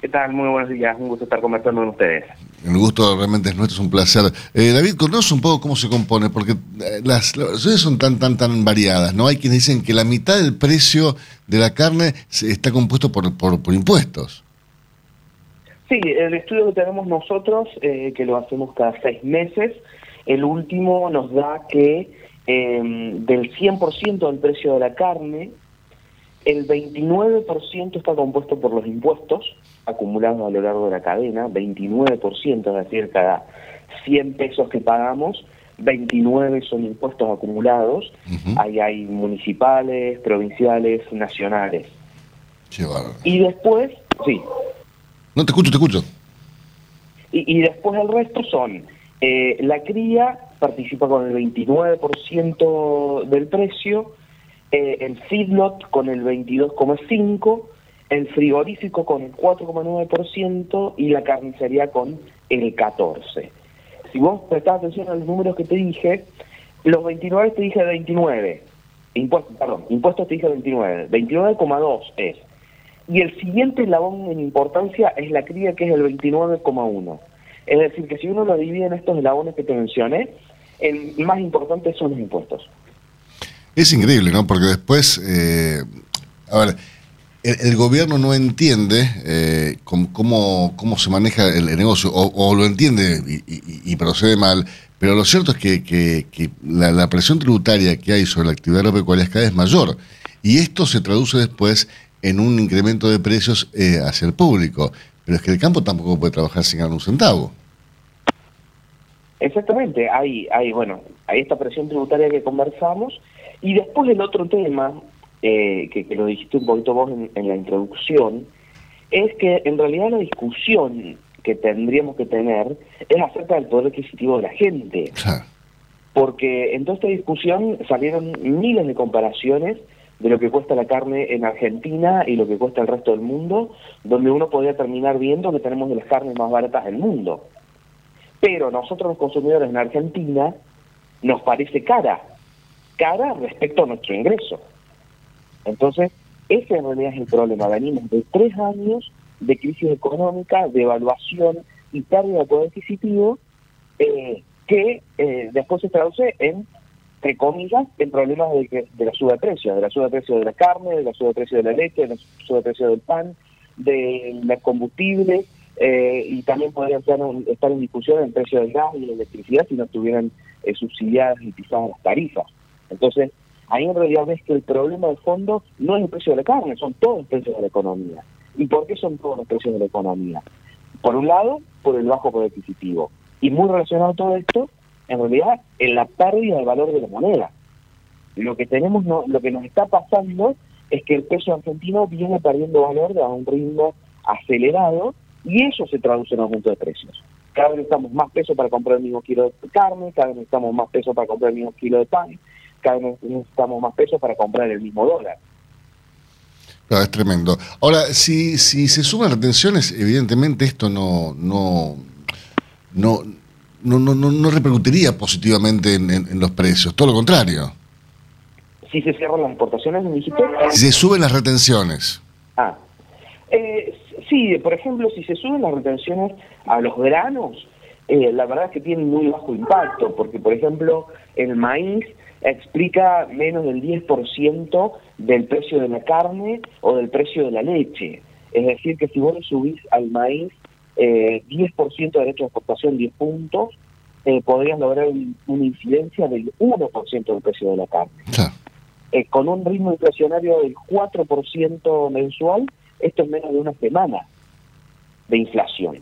S9: ¿Qué tal? Muy buenos días, un gusto estar conversando con ustedes.
S1: El gusto realmente es nuestro, es un placer. Eh, David, contanos un poco cómo se compone, porque eh, las, las son tan, tan, tan variadas, ¿no? Hay quienes dicen que la mitad del precio de la carne está compuesto por, por, por impuestos.
S9: Sí, el estudio que tenemos nosotros, eh, que lo hacemos cada seis meses, el último nos da que eh, del 100% del precio de la carne, el 29% está compuesto por los impuestos acumulados a lo largo de la cadena, 29%, es decir, cada 100 pesos que pagamos, 29 son impuestos acumulados, ahí hay municipales, provinciales, nacionales.
S1: Qué bárbaro.
S9: Y después, sí,
S1: No, te escucho, te escucho.
S9: Y, y después el resto son, eh, la cría participa con el 29% del precio, eh, el feedlot con el 22,5%, el frigorífico con el 4,9% y la carnicería con el 14%. Si vos prestás atención a los números que te dije, los 29 te dije 29, impuestos, perdón, impuestos te dije 29, 29,2 es. Y el siguiente eslabón en importancia es la cría, que es el 29,1. Es decir, que si uno lo divide en estos eslabones que te mencioné, el más importante son los impuestos.
S1: Es increíble, ¿no? Porque después, eh, a ver, el, el gobierno no entiende eh, cómo, cómo, se maneja el, negocio, o, lo entiende y, procede mal, pero lo cierto es que, que- la, presión tributaria que hay sobre la actividad agropecuaria es cada vez mayor. Y esto se traduce después en un incremento de precios eh, hacia el público. Pero es que el campo tampoco puede trabajar sin ganar un centavo.
S9: Exactamente, hay, hay, bueno, hay esta presión tributaria que conversamos y después el otro tema, eh, que, que lo dijiste un poquito vos en, en la introducción, es que en realidad la discusión que tendríamos que tener es acerca del poder adquisitivo de la gente. Porque en toda esta discusión salieron miles de comparaciones de lo que cuesta la carne en Argentina y lo que cuesta el resto del mundo, donde uno podría terminar viendo que tenemos de las carnes más baratas del mundo. Pero nosotros los consumidores en Argentina nos parece cara, cara respecto a nuestro ingreso. Entonces, ese en realidad es el problema. Venimos de tres años de crisis económica, de evaluación y pérdida de poder adquisitivo, eh, que eh, después se traduce en, entre comillas, en problemas de, de la suba de precios, de la suba de precios de la carne, de la suba de precios de la leche, de la suba de precios del pan, de los combustibles, eh, y también podría estar, en- discusión el precio del gas y la electricidad si no estuvieran eh, subsidiadas y pisadas las tarifas. Entonces, ahí en realidad ves que el problema de fondo no es el precio de la carne, son todos los precios de la economía. ¿Y por qué son todos los precios de la economía? Por un lado, por el bajo poder adquisitivo. Y muy relacionado a todo esto, en realidad, en la pérdida de valor de la moneda. Lo que tenemos, no, lo que nos está pasando es que el peso argentino viene perdiendo valor a un ritmo acelerado y eso se traduce en aumento de precios. Cada vez necesitamos más peso para comprar el mismo kilo de carne, cada vez necesitamos más peso para comprar el mismo kilo de pan, cada vez necesitamos más peso para comprar el mismo dólar.
S1: Claro, es tremendo. Ahora, si, si se suman retenciones, evidentemente esto no, no, no, no, no, no, no repercutiría positivamente en, en- en los precios, todo lo contrario.
S9: Si se cierran las exportaciones, me dijiste.
S1: Si se suben las retenciones,
S9: Ah, eh, sí, por ejemplo, si se suben las retenciones a los granos, eh, la verdad es que tienen muy bajo impacto, porque por ejemplo el maíz explica menos del 10% del precio de la carne o del precio de la leche. Es decir, que si vos le subís al maíz eh, 10% de derecho de exportación, 10 puntos, eh, podrías lograr un- una incidencia del 1% del precio de la carne. Eh, con un ritmo inflacionario del 4% mensual, esto es menos de una semana de inflación.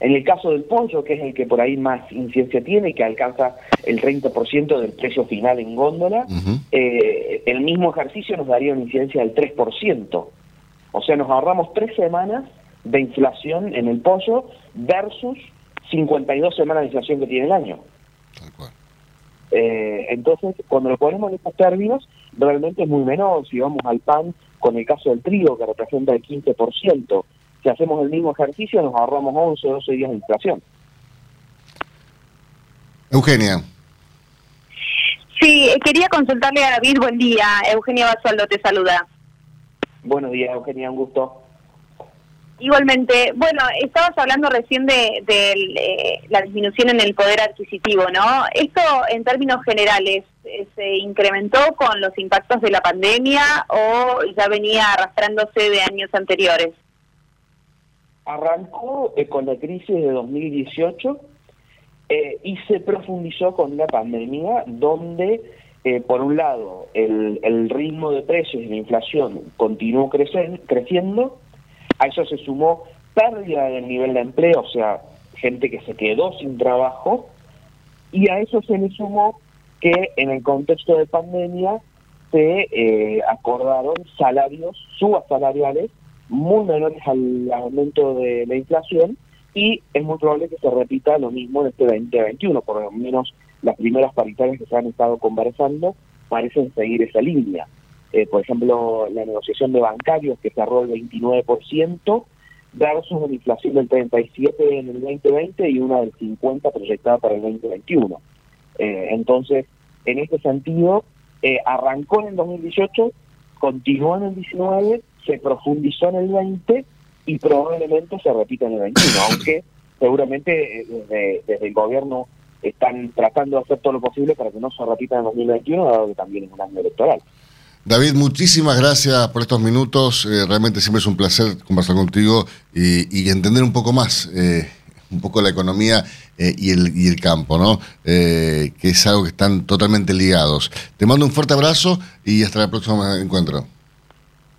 S9: En el caso del pollo, que es el que por ahí más incidencia tiene y que alcanza el 30% del precio final en góndola, eh, el mismo ejercicio nos daría una incidencia del 3%. O sea, nos ahorramos tres semanas de inflación en el pollo versus 52 semanas de inflación que tiene el año. Eh, entonces, cuando lo ponemos en estos términos, realmente es muy menor. Si vamos al pan, con el caso del trigo, que representa el 15%, si hacemos el mismo ejercicio, nos ahorramos 11 o 12 días de inflación.
S1: Eugenia.
S2: Sí, eh, quería consultarle a David, buen día. Eugenia Basualdo te saluda.
S9: Buenos días, Eugenia, un gusto.
S2: Igualmente, bueno, estabas hablando recién de, eh, la disminución en el poder adquisitivo, ¿no? Esto en términos generales, eh, ¿se incrementó con los impactos de la pandemia o ya venía arrastrándose de años anteriores?
S9: Arrancó eh, con la crisis de 2018 eh, y se profundizó con la pandemia, donde, por un lado, el, el ritmo de precios y la inflación continuó crecer, creciendo, a eso se sumó pérdida del nivel de empleo, o sea, gente que se quedó sin trabajo, y a eso se le sumó que en el contexto de pandemia se eh, acordaron salarios, subas salariales muy menores al aumento de la inflación y es muy probable que se repita lo mismo en este 2021, por lo menos las primeras paritarias que se han estado conversando parecen seguir esa línea. Eh, por ejemplo, la negociación de bancarios que cerró el 29% versus una inflación del 37% en el 2020 y una del 50% proyectada para el 2021. Eh, entonces, en este sentido, eh, arrancó en el 2018, continuó en el 19, se profundizó en el 20 y probablemente se repita en el 21, aunque seguramente eh, desde, desde el gobierno están tratando de hacer todo lo posible para que no se repita en el 2021, dado que también es un año electoral.
S1: David, muchísimas gracias por estos minutos. Eh, realmente siempre es un placer conversar contigo y, y entender un poco más, eh, un poco la economía eh, y, el, y el campo, ¿no? Que es algo que están totalmente ligados. Te mando un fuerte abrazo y hasta el próximo encuentro.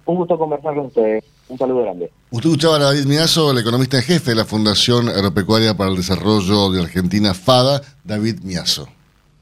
S9: Un gusto conversar con ustedes. Un saludo grande.
S1: Usted escuchaba a David Minazo, el economista en jefe de la Fundación Agropecuaria para el Desarrollo de Argentina, FADA, David Miazo.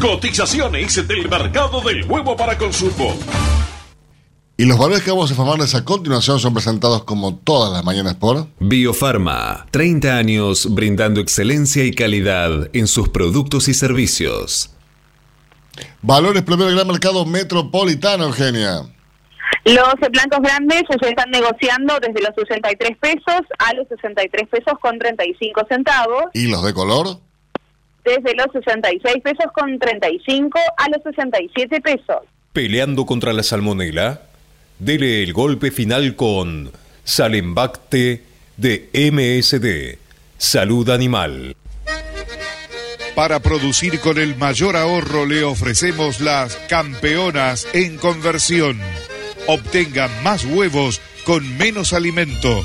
S5: Cotizaciones del mercado del huevo para consumo.
S1: Y los valores que vamos a informarles a continuación son presentados como todas las mañanas por
S3: Biofarma, 30 años brindando excelencia y calidad en sus productos y servicios.
S1: Valores Promedio del Gran Mercado Metropolitano, Eugenia.
S2: Los blancos grandes se están negociando desde los 63 pesos a los 63 pesos con 35 centavos,
S1: ¿Y los de color?
S2: Desde los 66 pesos con 35 a los 67 pesos.
S10: Peleando contra la salmonela, dele el golpe final con Salembacte de MSD, Salud Animal.
S11: Para producir con el mayor ahorro le ofrecemos las campeonas en conversión. Obtenga más huevos con menos alimento,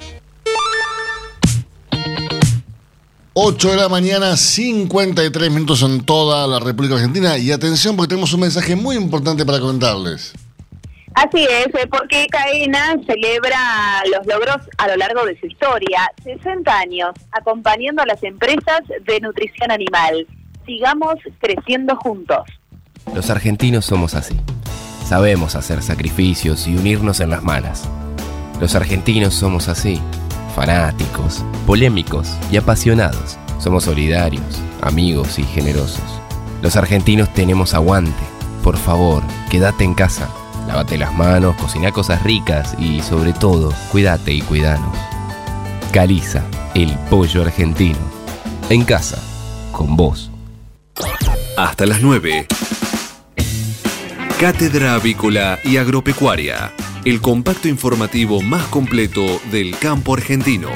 S1: 8 de la mañana, 53 minutos en toda la República Argentina. Y atención, porque tenemos un mensaje muy importante para comentarles.
S2: Así es, eh, porque Caena celebra los logros a lo largo de su historia. 60 años acompañando a las empresas de nutrición animal. Sigamos creciendo juntos.
S12: Los argentinos somos así. Sabemos hacer sacrificios y unirnos en las malas. Los argentinos somos así. Fanáticos, polémicos y apasionados. Somos solidarios, amigos y generosos. Los argentinos tenemos aguante. Por favor, quédate en casa. Lávate las manos, cocina cosas ricas y sobre todo, cuídate y cuidanos. Caliza, el pollo argentino. En casa, con vos.
S3: Hasta las 9. Cátedra Avícola y Agropecuaria, el compacto informativo más completo del campo argentino.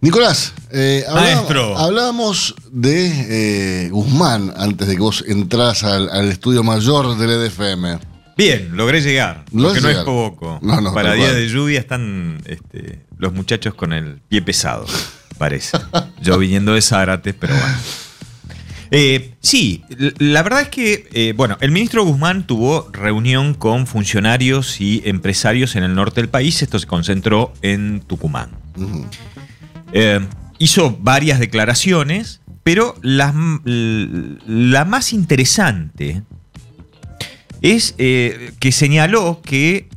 S1: Nicolás, eh, hablá-
S13: Maestro.
S1: hablábamos de eh, Guzmán antes de que vos entras al, al estudio mayor del EDFM.
S13: Bien, logré llegar. Lo que no es poco.
S1: No, no,
S13: Para
S1: tal
S13: día
S1: cual.
S13: de lluvia están este, los muchachos con el pie pesado, parece. Yo viniendo de Zárate, pero bueno. Eh, sí, la verdad es que, eh, bueno, el ministro Guzmán tuvo reunión con funcionarios y empresarios en el norte del país. Esto se concentró en Tucumán. Eh, hizo varias declaraciones, pero la, la más interesante es que señaló que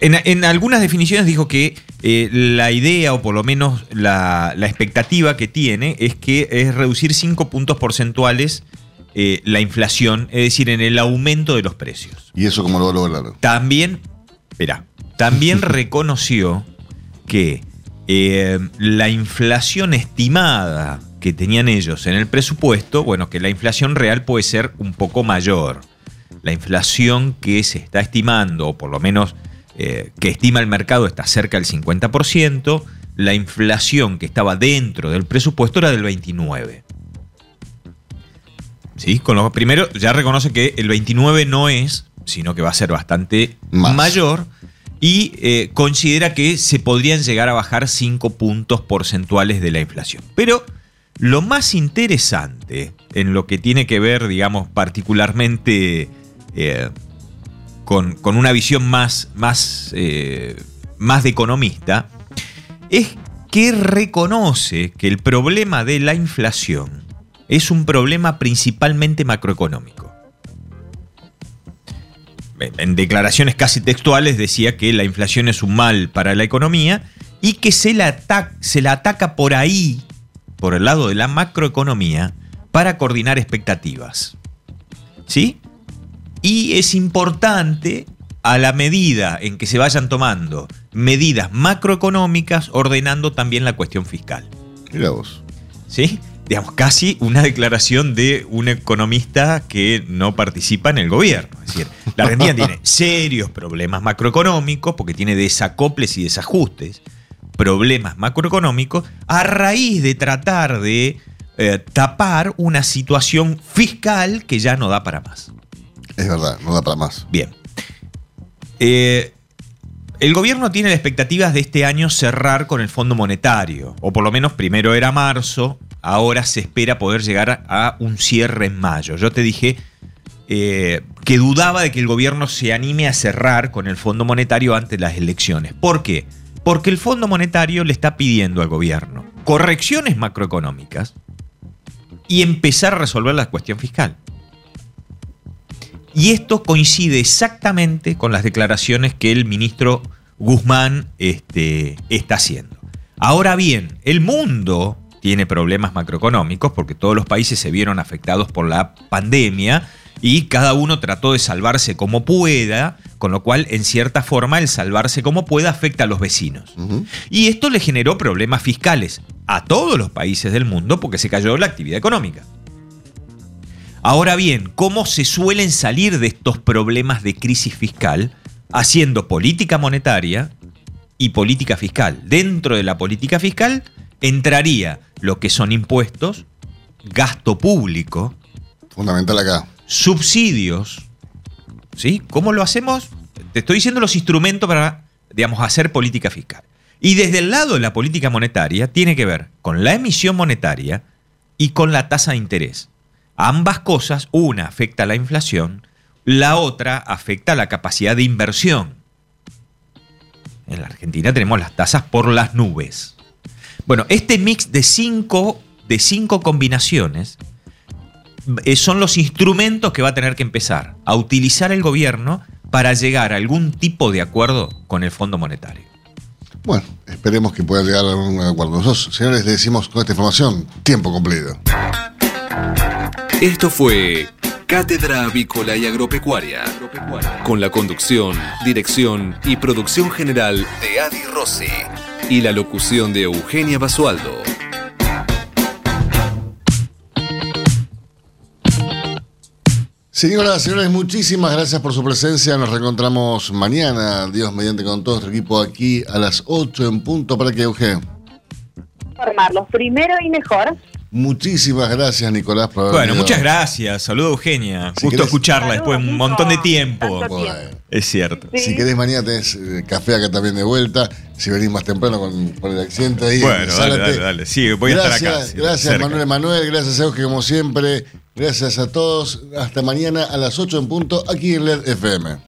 S13: en, en algunas definiciones dijo que eh, la idea, o por lo menos la, la expectativa que tiene, es que es reducir 5 puntos porcentuales eh, la inflación, es decir, en el aumento de los precios.
S1: ¿Y eso cómo lo va a lograr?
S13: También, espera, también reconoció que eh, la inflación estimada que tenían ellos en el presupuesto, bueno, que la inflación real puede ser un poco mayor. La inflación que se está estimando, o por lo menos eh, que estima el mercado, está cerca del 50%. La inflación que estaba dentro del presupuesto era del 29%. ¿Sí? Con lo primero, ya reconoce que el 29 no es, sino que va a ser bastante mayor. Y eh, considera que se podrían llegar a bajar 5 puntos porcentuales de la inflación. Pero lo más interesante en lo que tiene que ver, digamos, particularmente eh, con, una visión más, más, eh, más de economista, es que reconoce que el problema de la inflación es un problema principalmente macroeconómico. En declaraciones casi textuales decía que la inflación es un mal para la economía y que se la, ata- se la ataca por ahí, por el lado de la macroeconomía, para coordinar expectativas. ¿Sí? Y es importante a la medida en que se vayan tomando medidas macroeconómicas, ordenando también la cuestión fiscal.
S1: Mira vos.
S13: ¿Sí? Digamos, casi una declaración de un economista que no participa en el gobierno. Es decir, la Argentina tiene serios problemas macroeconómicos porque tiene desacoples y desajustes, problemas macroeconómicos, a raíz de tratar de eh, tapar una situación fiscal que ya no da para más.
S1: Es verdad, no da para más.
S13: Bien. Eh, el gobierno tiene las expectativas de este año cerrar con el Fondo Monetario, o por lo menos primero era marzo, ahora se espera poder llegar a un cierre en mayo. Yo te dije eh, que dudaba de que el gobierno se anime a cerrar con el Fondo Monetario antes de las elecciones. ¿Por qué? Porque el Fondo Monetario le está pidiendo al gobierno correcciones macroeconómicas y empezar a resolver la cuestión fiscal. Y esto coincide exactamente con las declaraciones que el ministro Guzmán este, está haciendo. Ahora bien, el mundo tiene problemas macroeconómicos porque todos los países se vieron afectados por la pandemia y cada uno trató de salvarse como pueda, con lo cual en cierta forma el salvarse como pueda afecta a los vecinos. Y esto le generó problemas fiscales a todos los países del mundo porque se cayó la actividad económica. Ahora bien, ¿cómo se suelen salir de estos problemas de crisis fiscal? Haciendo política monetaria y política fiscal. Dentro de la política fiscal entraría lo que son impuestos, gasto público.
S1: Fundamental acá.
S13: Subsidios. ¿Sí? ¿Cómo lo hacemos? Te estoy diciendo los instrumentos para digamos, hacer política fiscal. Y desde el lado de la política monetaria tiene que ver con la emisión monetaria y con la tasa de interés. Ambas cosas, una afecta a la inflación, la otra afecta a la capacidad de inversión. En la Argentina tenemos las tasas por las nubes. Bueno, este mix de cinco, de cinco combinaciones eh, son los instrumentos que va a tener que empezar a utilizar el gobierno para llegar a algún tipo de acuerdo con el Fondo Monetario.
S1: Bueno, esperemos que pueda llegar a un acuerdo. Nosotros, señores, le decimos con esta información, tiempo cumplido.
S3: Esto fue Cátedra Avícola y Agropecuaria, con la conducción, dirección y producción general de Adi Rossi y la locución de Eugenia Basualdo.
S1: Señoras, señores, muchísimas gracias por su presencia. Nos reencontramos mañana, Dios mediante, con todo nuestro equipo aquí a las 8 en punto para que Eugenio.
S2: Formarlos primero y mejor.
S1: Muchísimas gracias, Nicolás, por haber
S13: Bueno,
S1: venido.
S13: muchas gracias. Saludo Eugenia.
S1: Si
S13: Gusto
S1: querés-
S13: escucharla después de un montón de tiempo. Es cierto.
S1: Si querés, mañana tenés eh, café acá también de vuelta. Si venís más temprano con, el accidente ahí.
S13: Bueno, dale, dale, dale. Sí, voy a estar
S1: gracias,
S13: acá. sí,
S1: Gracias,
S13: cerca.
S1: Manuel Emanuel. Gracias, Euge, como siempre. Gracias a todos. Hasta mañana a las 8 en punto aquí en LED FM.